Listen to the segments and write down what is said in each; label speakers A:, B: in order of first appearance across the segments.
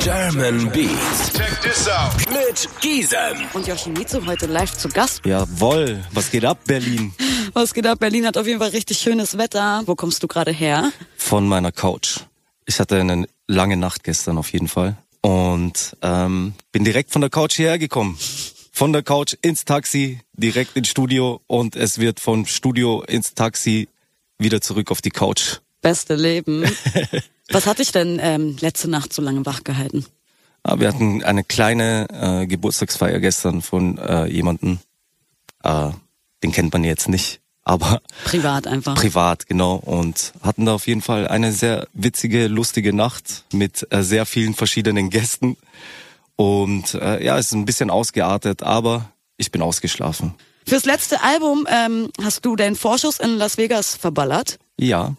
A: German Beats.
B: Check this out.
A: Mit Gisem.
C: Und Yoshimitsu heute live zu Gast.
D: Jawoll, was geht ab, Berlin?
C: Was geht ab? Berlin hat auf jeden Fall richtig schönes Wetter. Wo kommst du gerade her?
D: Von meiner Couch. Ich hatte eine lange Nacht gestern auf jeden Fall. Und ähm, bin direkt von der Couch hierher gekommen. Von der Couch ins Taxi, direkt ins Studio und es wird vom Studio ins Taxi wieder zurück auf die Couch.
C: Beste Leben. Was hat dich denn ähm, letzte Nacht so lange wach gehalten?
D: Ah, wir hatten eine kleine äh, Geburtstagsfeier gestern von äh, jemanden. Äh, den kennt man jetzt nicht, aber
C: Privat einfach.
D: privat, genau. Und hatten da auf jeden Fall eine sehr witzige, lustige Nacht mit äh, sehr vielen verschiedenen Gästen. Und äh, ja, es ist ein bisschen ausgeartet, aber ich bin ausgeschlafen.
C: Fürs letzte Album ähm, hast du deinen Vorschuss in Las Vegas verballert.
D: Ja,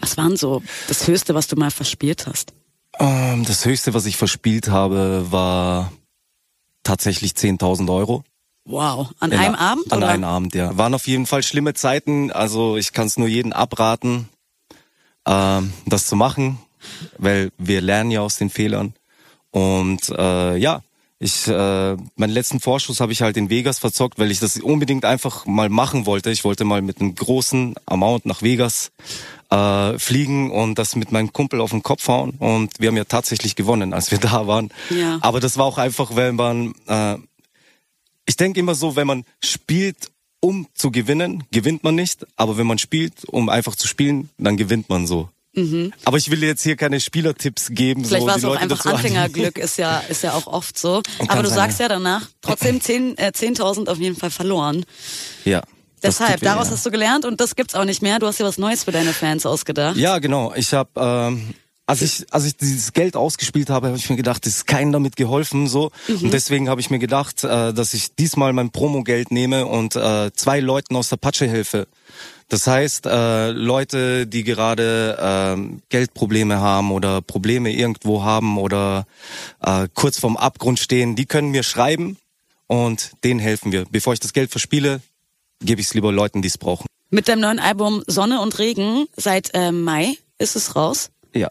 C: Was war denn so das Höchste, was du mal verspielt hast?
D: ähm, das Höchste, was ich verspielt habe, war tatsächlich 10.000 Euro.
C: Wow. An
D: In
C: einem
D: a-
C: Abend?
D: An
C: oder?
D: einem Abend, ja. Waren auf jeden Fall schlimme Zeiten. Also ich kann es nur jedem abraten, ähm, das zu machen, weil wir lernen ja aus den Fehlern. Und äh, ja, ich äh, meinen letzten Vorschuss habe ich halt in Vegas verzockt, weil ich das unbedingt einfach mal machen wollte. Ich wollte mal mit einem großen Amount nach Vegas äh, fliegen und das mit meinem Kumpel auf den Kopf hauen. Und wir haben ja tatsächlich gewonnen, als wir da waren.
C: Ja.
D: Aber das war auch einfach, wenn man äh, ich denke immer so, wenn man spielt, um zu gewinnen, gewinnt man nicht. Aber wenn man spielt, um einfach zu spielen, dann gewinnt man so. Aber ich will jetzt hier keine Spielertipps geben.
C: Mhm. Vielleicht
D: so,
C: war
D: die
C: es auch
D: Leute
C: einfach. Anfängerglück, ist ja, ist ja auch oft so. Aber du
D: sein,
C: sagst
D: ja.
C: danach, trotzdem 10 äh, 10.000 auf jeden Fall verloren.
D: Ja.
C: Deshalb, daraus
D: ja.
C: hast du gelernt und das gibt's auch nicht mehr. Du hast dir was Neues für deine Fans ausgedacht.
D: Ja, genau. Ich habe, ähm, als ich, als ich dieses Geld ausgespielt habe, habe ich mir gedacht, es ist keinem damit geholfen, so.
C: Mhm.
D: Und deswegen habe ich mir gedacht, äh, dass ich diesmal mein Promogeld nehme und äh, zwei Leuten aus der Patsche helfe. Das heißt, äh, Leute, die gerade ähm, Geldprobleme haben oder Probleme irgendwo haben oder äh, kurz vorm Abgrund stehen, die können mir schreiben und denen helfen wir. Bevor ich das Geld verspiele, gebe ich es lieber Leuten, die es brauchen.
C: Mit deinem neuen Album Sonne und Regen seit äh, Mai ist es raus.
D: Ja.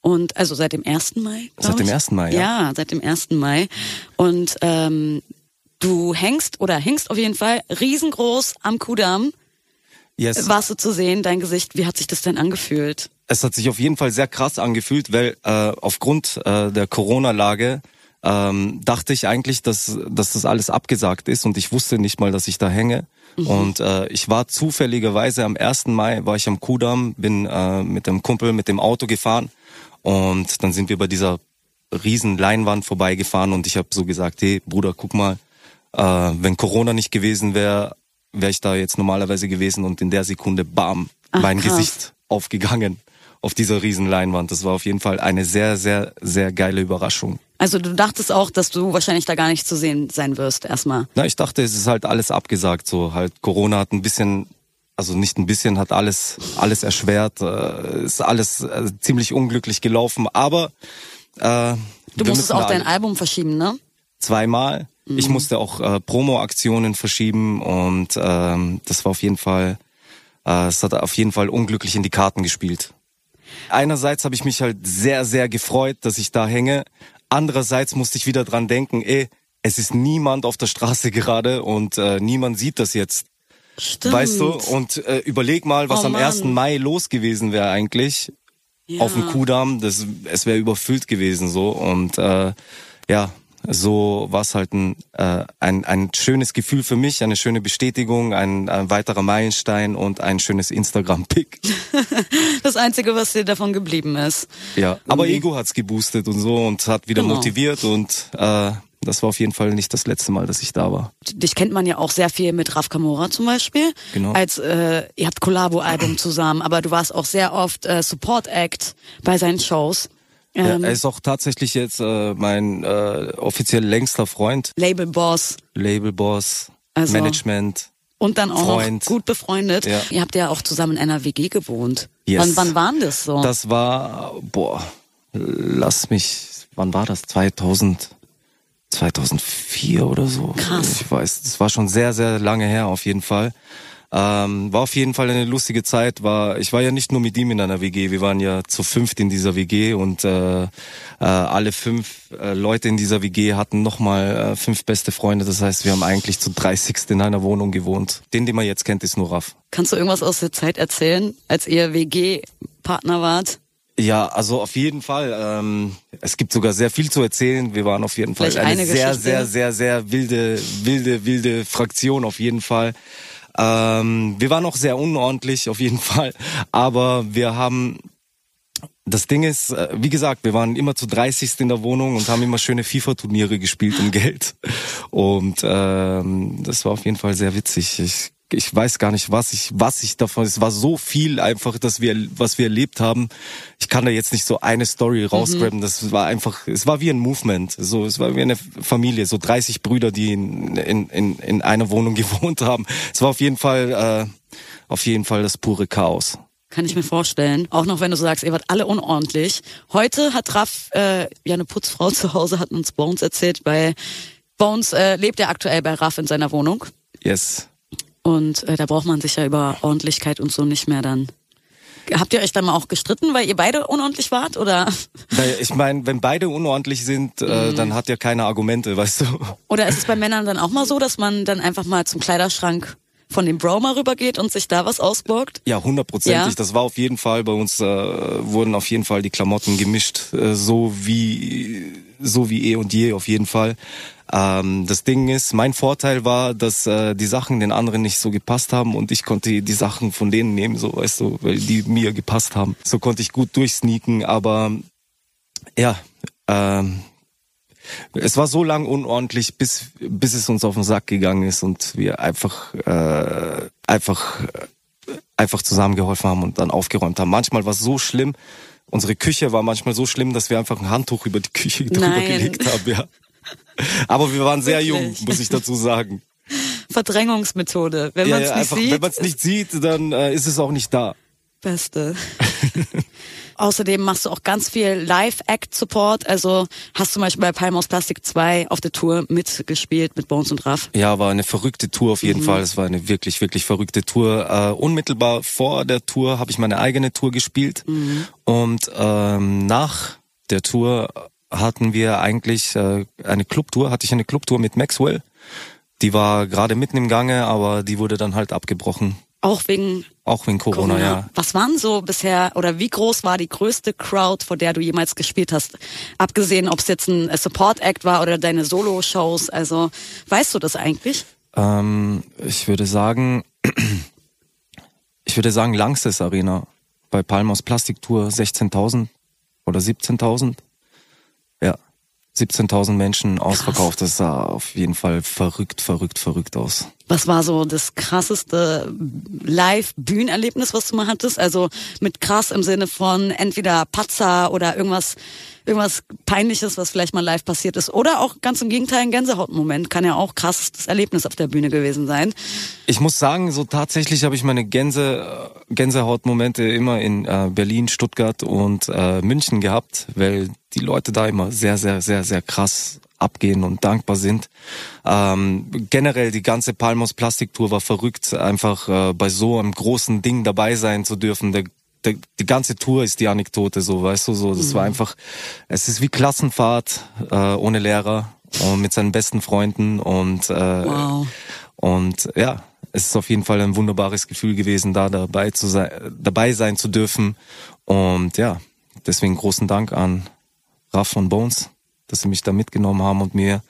C: Und also seit dem 1. Mai.
D: Seit dem
C: ich.
D: 1. Mai, ja.
C: Ja, seit dem 1. Mai. Und ähm, du hängst oder hängst auf jeden Fall riesengroß am Kudamm.
D: Yes.
C: Warst du zu sehen, dein Gesicht, wie hat sich das denn angefühlt?
D: es hat sich auf jeden Fall sehr krass angefühlt, weil äh, aufgrund äh, der Corona-Lage ähm, dachte ich eigentlich, dass, dass das alles abgesagt ist und ich wusste nicht mal, dass ich da hänge. Und äh, ich war zufälligerweise am 1. Mai, war ich am Kudamm, bin äh, mit dem Kumpel mit dem Auto gefahren und dann sind wir bei dieser riesen Leinwand vorbeigefahren und ich habe so gesagt, hey Bruder, guck mal, äh, wenn Corona nicht gewesen wäre, wäre ich da jetzt normalerweise gewesen und in der Sekunde, bam,
C: Ach,
D: mein
C: krass.
D: Gesicht aufgegangen auf dieser riesen Leinwand. Das war auf jeden Fall eine sehr, sehr, sehr geile Überraschung.
C: Also du dachtest auch, dass du wahrscheinlich da gar nicht zu sehen sein wirst erstmal.
D: Na, ich dachte, es ist halt alles abgesagt. So halt Corona hat ein bisschen, also nicht ein bisschen, hat alles, alles erschwert. Äh, ist alles äh, ziemlich unglücklich gelaufen. Aber äh,
C: Du musstest auch dein Album verschieben, ne?
D: zweimal. Ich musste auch äh, Promo-Aktionen verschieben und ähm, das war auf jeden Fall, äh, es hat auf jeden Fall unglücklich in die Karten gespielt. Einerseits habe ich mich halt sehr, sehr gefreut, dass ich da hänge. Andererseits musste ich wieder dran denken, ey, es ist niemand auf der Straße gerade und äh, niemand sieht das jetzt.
C: Stimmt.
D: Weißt du? Und äh, überleg mal, was
C: Oh
D: am
C: Mann.
D: 1. Mai los gewesen wäre eigentlich
C: ja.
D: auf dem Kudamm, das, es wäre überfüllt gewesen so und äh, ja, so war es halt ein, äh, ein, ein schönes Gefühl für mich, eine schöne Bestätigung, ein, ein weiterer Meilenstein und ein schönes Instagram-Pick.
C: Das Einzige, was dir davon geblieben ist.
D: Ja, aber. Ego hat's geboostet und so und hat wieder
C: Genau.
D: motiviert und äh, das war auf jeden Fall nicht das letzte Mal, dass ich da war.
C: Dich kennt man ja auch sehr viel mit Raf Kamora zum Beispiel.
D: Genau.
C: Als äh, ihr habt Collabo-Album zusammen, aber du warst auch sehr oft äh, Support-Act bei seinen Shows.
D: Ja,
C: Ähm,
D: er ist auch tatsächlich jetzt äh, mein äh, offiziell längster Freund,
C: Label-Boss
D: Labelboss,
C: Also-
D: Management.
C: und dann auch
D: Freund.
C: noch gut befreundet.
D: Ja.
C: Ihr habt ja auch zusammen in einer WG gewohnt.
D: Yes.
C: Wann, wann waren das so?
D: Das war, boah, lass mich, wann war das? 2000, 2004 oder so?
C: Krass.
D: Ich weiß, das war schon sehr, sehr lange her auf jeden Fall. Ähm, war auf jeden Fall eine lustige Zeit. War, ich war ja nicht nur mit ihm in einer WG, wir waren ja zu fünft in dieser WG und äh, äh, alle fünf äh, Leute in dieser WG hatten nochmal äh, fünf beste Freunde. Das heißt, wir haben eigentlich zu 30 in einer Wohnung gewohnt. Den, den man jetzt kennt, ist nur Raff.
C: Kannst du irgendwas aus der Zeit erzählen, als ihr WG-Partner wart?
D: Ja, also auf jeden Fall. Ähm, es gibt sogar sehr viel zu erzählen. Wir waren auf jeden Fall
C: Vielleicht
D: eine,
C: eine
D: sehr, sehr, sehr, sehr wilde, wilde, wilde Fraktion auf jeden Fall. Ähm, wir waren auch sehr unordentlich auf jeden Fall, aber wir haben das Ding ist, äh, wie gesagt, wir waren immer zu 30 in der Wohnung und haben immer schöne FIFA-Turniere gespielt um Geld. Und ähm, das war auf jeden Fall sehr witzig. Ich, ich weiß gar nicht, was ich, was ich davon. Es war so viel einfach, dass wir, was wir erlebt haben. Ich kann da jetzt nicht so eine Story rausgraben. Das war einfach, es war wie ein Movement. So, es war wie eine Familie, so 30 Brüder, die in, in, in, in einer Wohnung gewohnt haben. Es war auf jeden Fall, äh, auf jeden Fall das pure Chaos.
C: Kann ich mir vorstellen. Auch noch, wenn du sagst, ihr wart alle unordentlich. Heute hat Raff äh, ja eine Putzfrau zu Hause, hat uns Bones erzählt. Bei Bones äh, lebt er aktuell bei Raff in seiner Wohnung.
D: Yes.
C: Und äh, da braucht man sich ja über Ordentlichkeit und so nicht mehr dann. Habt ihr euch dann mal auch gestritten, weil ihr beide unordentlich wart? Oder,
D: Weil Ich meine, wenn beide unordentlich sind, äh, dann hat ja keine Argumente, weißt du.
C: oder ist es bei Männern dann auch mal so, dass man dann einfach mal zum Kleiderschrank von dem Bro mal rübergeht und sich da was ausborgt?
D: Ja, hundertprozentig.
C: Ja.
D: Das war auf jeden Fall bei uns äh, wurden auf jeden Fall die Klamotten gemischt, äh, so wie so wie eh und je auf jeden Fall. Ähm, das Ding ist, mein Vorteil war, dass äh, die Sachen den anderen nicht so gepasst haben und ich konnte die Sachen von denen nehmen, so weißt du, weil die mir gepasst haben. So konnte ich gut durchsneaken, aber ja, ähm, es war so lang unordentlich, bis bis es uns auf den Sack gegangen ist und wir einfach äh, einfach äh, einfach zusammengeholfen haben und dann aufgeräumt haben. Manchmal war es so schlimm, unsere Küche war manchmal so schlimm, dass wir einfach ein Handtuch über die Küche drüber
C: Nein.
D: gelegt haben. Ja. Aber wir waren sehr jung,
C: Wirklich?
D: muss ich dazu sagen.
C: Verdrängungsmethode. Wenn man es nicht
D: einfach,
C: sieht,
D: wenn man es nicht sieht, dann äh, ist es auch nicht da.
C: Beste. Außerdem machst du auch ganz viel Live-Act-Support. Also hast zum Beispiel bei Palmos Plastik 2 auf der Tour mitgespielt mit Bones und Raff.
D: Ja, war eine verrückte Tour auf jeden Fall. Es war eine wirklich, wirklich verrückte Tour. Äh, unmittelbar vor der Tour habe ich meine eigene Tour gespielt. Und ähm, nach der Tour hatten wir eigentlich äh, eine Clubtour, hatte ich eine Clubtour mit Maxwell. Die war gerade mitten im Gange, aber die wurde dann halt abgebrochen.
C: Auch wegen
D: Auch wegen Corona,
C: Corona.
D: ja.
C: Was waren so bisher oder wie groß war die größte Crowd, vor der du jemals gespielt hast? Abgesehen, ob es jetzt ein Support-Act war oder deine Solo-Shows. Also weißt du das eigentlich?
D: Ähm, ich würde sagen, ich würde sagen Langsess Arena bei Palmos Plastiktour 16.000 oder 17.000. Ja, 17.000 Menschen ausverkauft. Das sah auf jeden Fall verrückt, verrückt, verrückt aus.
C: Was war so das krasseste Live-Bühnenerlebnis, was du mal hattest? Also mit krass im Sinne von entweder Patzer oder irgendwas, irgendwas Peinliches, was vielleicht mal live passiert ist. Oder auch ganz im Gegenteil ein Gänsehautmoment. Kann ja auch krassestes Erlebnis auf der Bühne gewesen sein.
D: Ich muss sagen, so tatsächlich habe ich meine Gänse, Gänsehautmomente immer in äh, Berlin, Stuttgart und äh, München gehabt, weil die Leute da immer sehr, sehr, sehr, sehr krass abgehen und dankbar sind. Ähm, generell die ganze Palmos Plastiktour war verrückt, einfach äh, bei so einem großen Ding dabei sein zu dürfen. Der, der, die ganze Tour ist die Anekdote, so weißt du, so das war einfach, es ist wie Klassenfahrt äh, ohne Lehrer und mit seinen besten Freunden und äh,
C: Wow.
D: und ja, es ist auf jeden Fall ein wunderbares Gefühl gewesen, da dabei zu sein, dabei sein zu dürfen. Und ja, deswegen großen Dank an Raff und Bones, dass sie mich da mitgenommen haben und mir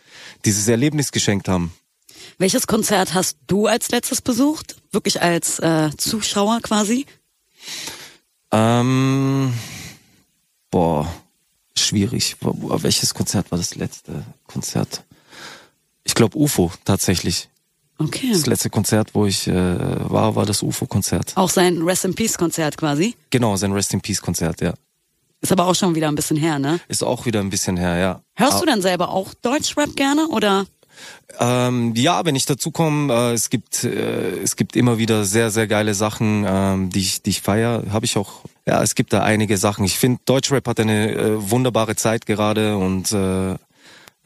D: dieses Erlebnis geschenkt haben.
C: Welches Konzert hast du als letztes besucht? Wirklich als äh, Zuschauer quasi?
D: Ähm, boah, schwierig. Welches Konzert war das letzte Konzert? Ich glaube UFO tatsächlich.
C: Okay.
D: Das letzte Konzert, wo ich äh, war, war das UFO-Konzert.
C: Auch sein Rest in Peace Konzert quasi.
D: Genau, sein Rest in Peace-Konzert, ja.
C: Ist aber auch schon wieder ein bisschen her, ne?
D: Ist auch wieder ein bisschen her, ja.
C: Hörst du denn selber auch Deutschrap gerne oder?
D: Ähm, ja, wenn ich dazu komme, äh, es gibt äh, es gibt immer wieder sehr sehr geile Sachen, ähm, die ich die ich feier. Habe ich auch. Ja, es gibt da einige Sachen. Ich finde Deutschrap hat eine äh, wunderbare Zeit gerade und äh,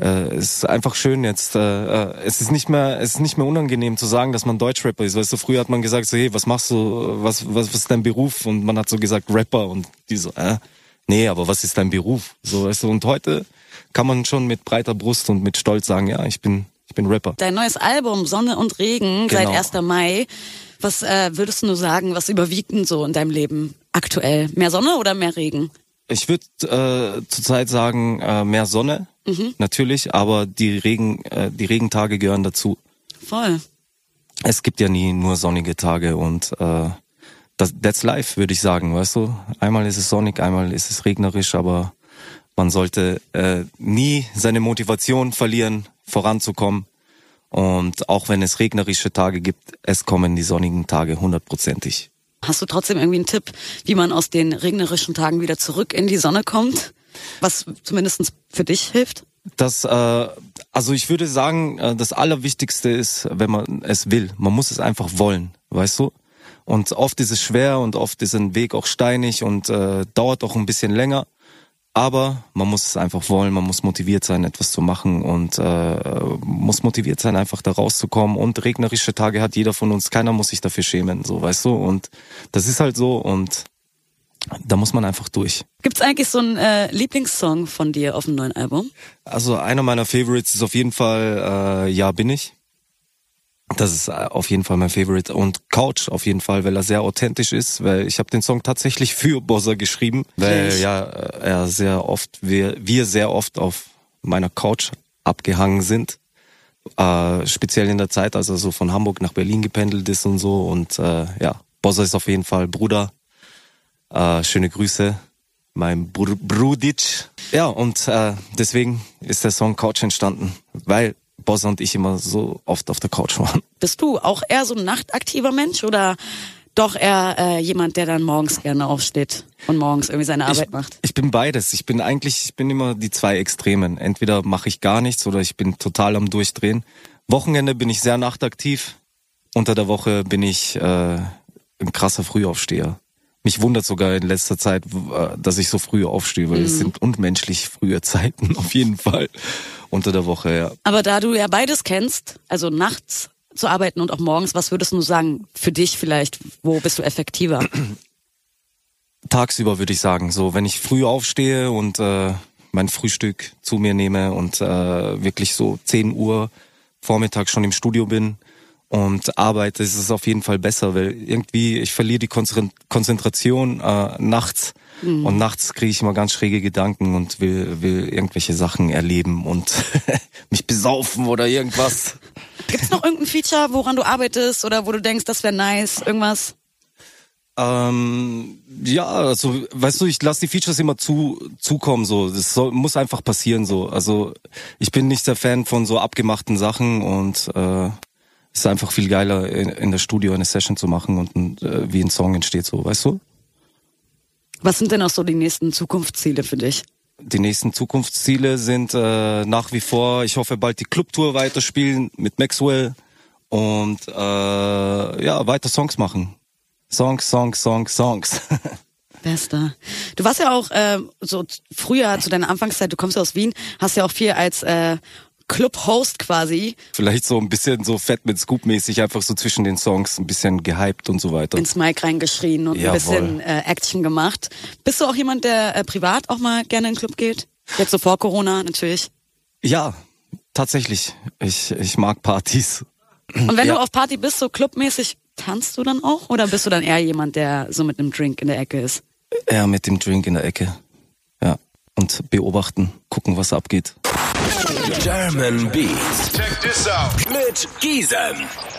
D: äh, es ist einfach schön jetzt. Äh, äh, es ist nicht mehr, es ist nicht mehr unangenehm zu sagen, dass man Deutschrapper ist. Weißt du, früher hat man gesagt, so, hey, was machst du, was, was, was ist dein Beruf? Und man hat so gesagt Rapper und die so, äh, nee, aber was ist dein Beruf? So, weißt du, und heute kann man schon mit breiter Brust und mit Stolz sagen, ja, ich bin, ich bin Rapper.
C: Dein neues Album Sonne und Regen seit
D: Genau.
C: 1. Mai. Was äh, würdest du nur sagen, was überwiegt denn so in deinem Leben aktuell? Mehr Sonne oder mehr Regen?
D: Ich würde äh, zurzeit sagen, äh, mehr Sonne, natürlich, aber die Regen, äh, die Regentage gehören dazu.
C: Voll.
D: Es gibt ja nie nur sonnige Tage und äh, das, that's life, würde ich sagen, weißt du? Einmal ist es sonnig, einmal ist es regnerisch, aber man sollte äh, nie seine Motivation verlieren, voranzukommen. Und auch wenn es regnerische Tage gibt, es kommen die sonnigen Tage hundertprozentig.
C: Hast du trotzdem irgendwie einen Tipp, wie man aus den regnerischen Tagen wieder zurück in die Sonne kommt? Was zumindest für dich hilft?
D: Das, äh, also ich würde sagen, äh, das Allerwichtigste ist, wenn man es will. Man muss es einfach wollen, weißt du? Und oft ist es schwer und oft ist ein Weg auch steinig und äh, dauert auch ein bisschen länger. Aber man muss es einfach wollen, man muss motiviert sein, etwas zu machen und äh, muss motiviert sein, einfach da rauszukommen. Und regnerische Tage hat jeder von uns, keiner muss sich dafür schämen, so weißt du. Und das ist halt so und da muss man einfach durch.
C: Gibt's eigentlich so einen äh, Lieblingssong von dir auf dem neuen Album?
D: Also einer meiner Favorites ist auf jeden Fall äh, Ja bin ich. Das ist äh, auf jeden Fall mein Favorite. Und Couch auf jeden Fall, weil er sehr authentisch ist, weil ich habe den Song tatsächlich für Bozza geschrieben, weil ja äh, er sehr oft, wir, wir sehr oft auf meiner Couch abgehangen sind. Äh, speziell in der Zeit, als er so von Hamburg nach Berlin gependelt ist und so. Und äh, ja, Bozza ist auf jeden Fall Bruder. Äh, schöne Grüße, mein Br Brudic. Ja, und äh, deswegen ist der Song Couch entstanden, weil Bossa und ich immer so oft auf der Couch waren.
C: Bist du auch eher so ein nachtaktiver Mensch oder doch eher äh, jemand, der dann morgens gerne aufsteht und morgens irgendwie seine Arbeit
D: ich,
C: macht?
D: Ich bin beides. Ich bin eigentlich, ich bin immer die zwei Extremen. Entweder mache ich gar nichts oder ich bin total am Durchdrehen. Wochenende bin ich sehr nachtaktiv. Unter der Woche bin ich äh, ein krasser Frühaufsteher. Mich wundert sogar in letzter Zeit, äh, dass ich so früh aufstehe, weil es sind unmenschlich frühe Zeiten auf jeden Fall unter der Woche. Ja.
C: Aber da du ja beides kennst, also nachts zu arbeiten und auch morgens, was würdest du sagen für dich vielleicht? Wo bist du effektiver?
D: tagsüber würde ich sagen. So, wenn ich früh aufstehe und äh, mein Frühstück zu mir nehme und äh, wirklich so 10 Uhr Vormittag schon im Studio bin und arbeite, ist es auf jeden Fall besser, weil irgendwie ich verliere die Konzentr- Konzentration äh, nachts und nachts kriege ich immer ganz schräge Gedanken und will, will irgendwelche Sachen erleben und mich besaufen oder irgendwas.
C: Gibt's noch irgendein Feature, woran du arbeitest oder wo du denkst, das wäre nice, irgendwas?
D: Ähm, ja, also weißt du, ich lasse die Features immer zu zukommen so. Das soll, muss einfach passieren so. Also ich bin nicht der Fan von so abgemachten Sachen und äh, ist einfach viel geiler in, in der Studio eine Session zu machen und äh, wie ein Song entsteht so, weißt du?
C: Was sind denn auch so die nächsten Zukunftsziele für dich?
D: Die nächsten Zukunftsziele sind äh, nach wie vor, ich hoffe bald die Clubtour weiterspielen mit Maxwell und äh, ja, weiter Songs machen. Songs, Songs, Songs, Songs.
C: Bester. Du warst ja auch äh, so früher zu deiner Anfangszeit, du kommst ja aus Wien, hast ja auch viel als äh, Club-Host quasi
D: Vielleicht so ein bisschen so Fett mit Scoop mäßig einfach so zwischen den Songs ein bisschen gehypt und so weiter.
C: ins Mic reingeschrien und ein
D: Jawohl.
C: bisschen äh, Action gemacht. Bist du auch jemand, der äh, privat auch mal gerne in den Club geht? Jetzt so vor Corona natürlich.
D: Ja, tatsächlich. Ich, ich mag Partys.
C: Und wenn
D: Ja.
C: du auf Party bist, so clubmäßig, tanzt du dann auch? Oder bist du dann eher jemand, der so mit einem Drink in der Ecke ist?
D: Eher mit dem Drink in der Ecke. Und beobachten, gucken, was abgeht.
A: German Beats
B: Check this out.
A: mit Gisem.